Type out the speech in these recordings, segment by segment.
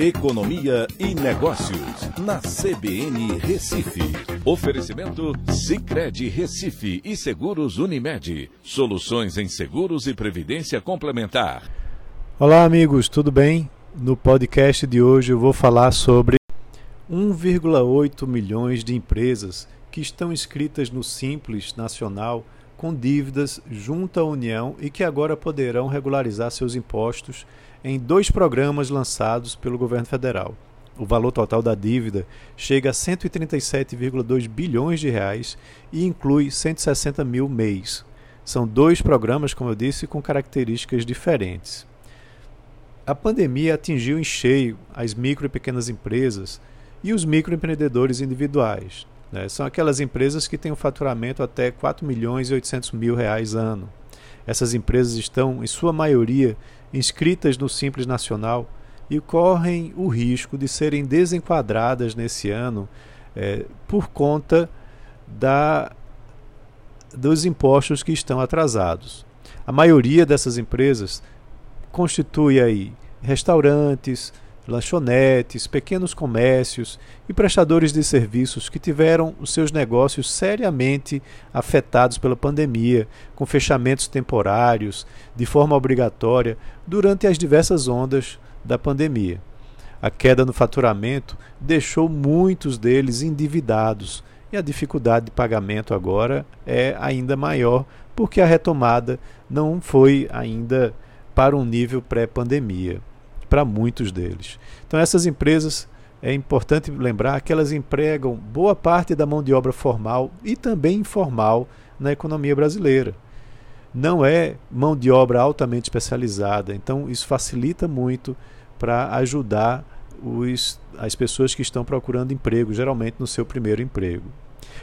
Economia e Negócios, na CBN Recife. Oferecimento Cicred Recife e Seguros Unimed. Soluções em seguros e previdência complementar. Olá, amigos, tudo bem? No podcast de hoje eu vou falar sobre 1,8 milhões de empresas que estão inscritas no Simples Nacional com dívidas junto à União e que agora poderão regularizar seus impostos em dois programas lançados pelo governo federal. O valor total da dívida chega a 137,2 bilhões de reais e inclui 160 mil mês. São dois programas, como eu disse, com características diferentes. A pandemia atingiu em cheio as micro e pequenas empresas e os microempreendedores individuais. Né? São aquelas empresas que têm um faturamento até 4 milhões e 800 mil reais ano. Essas empresas estão, em sua maioria, inscritas no Simples Nacional e correm o risco de serem desenquadradas nesse ano é, por conta da, dos impostos que estão atrasados. A maioria dessas empresas constitui aí restaurantes, lanchonetes, pequenos comércios e prestadores de serviços que tiveram os seus negócios seriamente afetados pela pandemia, com fechamentos temporários, de forma obrigatória, durante as diversas ondas da pandemia. A queda no faturamento deixou muitos deles endividados e a dificuldade de pagamento agora é ainda maior porque a retomada não foi ainda para um nível pré-pandemia para muitos deles. Então, essas empresas, é importante lembrar que elas empregam boa parte da mão de obra formal e também informal na economia brasileira. Não é mão de obra altamente especializada, então isso facilita muito para ajudar os, as pessoas que estão procurando emprego, geralmente no seu primeiro emprego.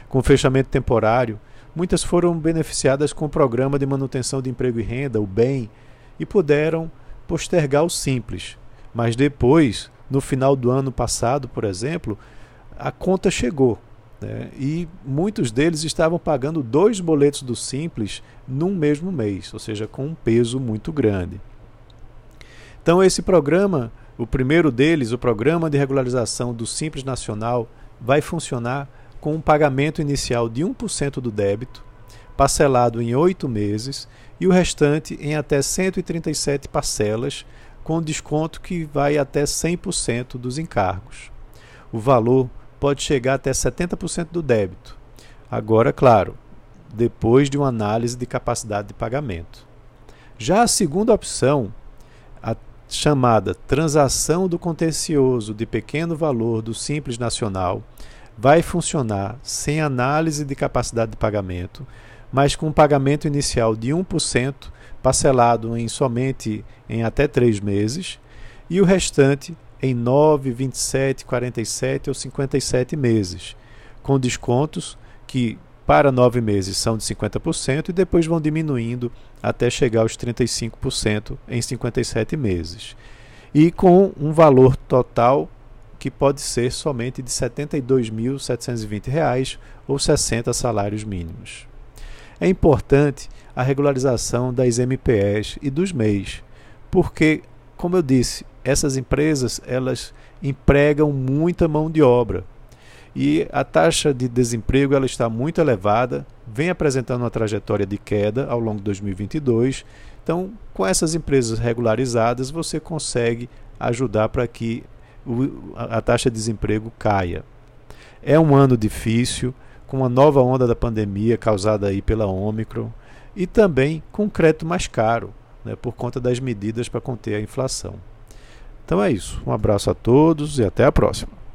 Com o fechamento temporário, muitas foram beneficiadas com o Programa de Manutenção de Emprego e Renda, o BEM, e puderam postergar o simples. Mas depois, no final do ano passado, por exemplo, a conta chegou. Né? E muitos deles estavam pagando dois boletos do Simples num mesmo mês, ou seja, com um peso muito grande. Então, esse programa, o primeiro deles, o Programa de Regularização do Simples Nacional, vai funcionar com um pagamento inicial de 1% do débito, parcelado em oito meses e o restante em até 137 parcelas, com desconto que vai até 100% dos encargos. O valor pode chegar até 70% do débito. Agora, claro, depois de uma análise de capacidade de pagamento. Já a segunda opção, a chamada transação do contencioso de pequeno valor do Simples Nacional, vai funcionar sem análise de capacidade de pagamento, mas com um pagamento inicial de 1%, parcelado em somente em até três meses, e o restante em 9, 27, 47 ou 57 meses, com descontos que para nove meses são de 50% e depois vão diminuindo até chegar aos 35% em 57 meses. E com um valor total que pode ser somente de R$ 72.720 ou 60 salários mínimos. É importante a regularização das MPEs e dos MEIs, porque, como eu disse, essas empresas elas empregam muita mão de obra e a taxa de desemprego ela está muito elevada, vem apresentando uma trajetória de queda ao longo de 2022. Então, com essas empresas regularizadas, você consegue ajudar para que a taxa de desemprego caia. É um ano difícil, com a nova onda da pandemia causada aí pela Ômicron e também com crédito mais caro, né, por conta das medidas para conter a inflação. Então é isso. Um abraço a todos e até a próxima.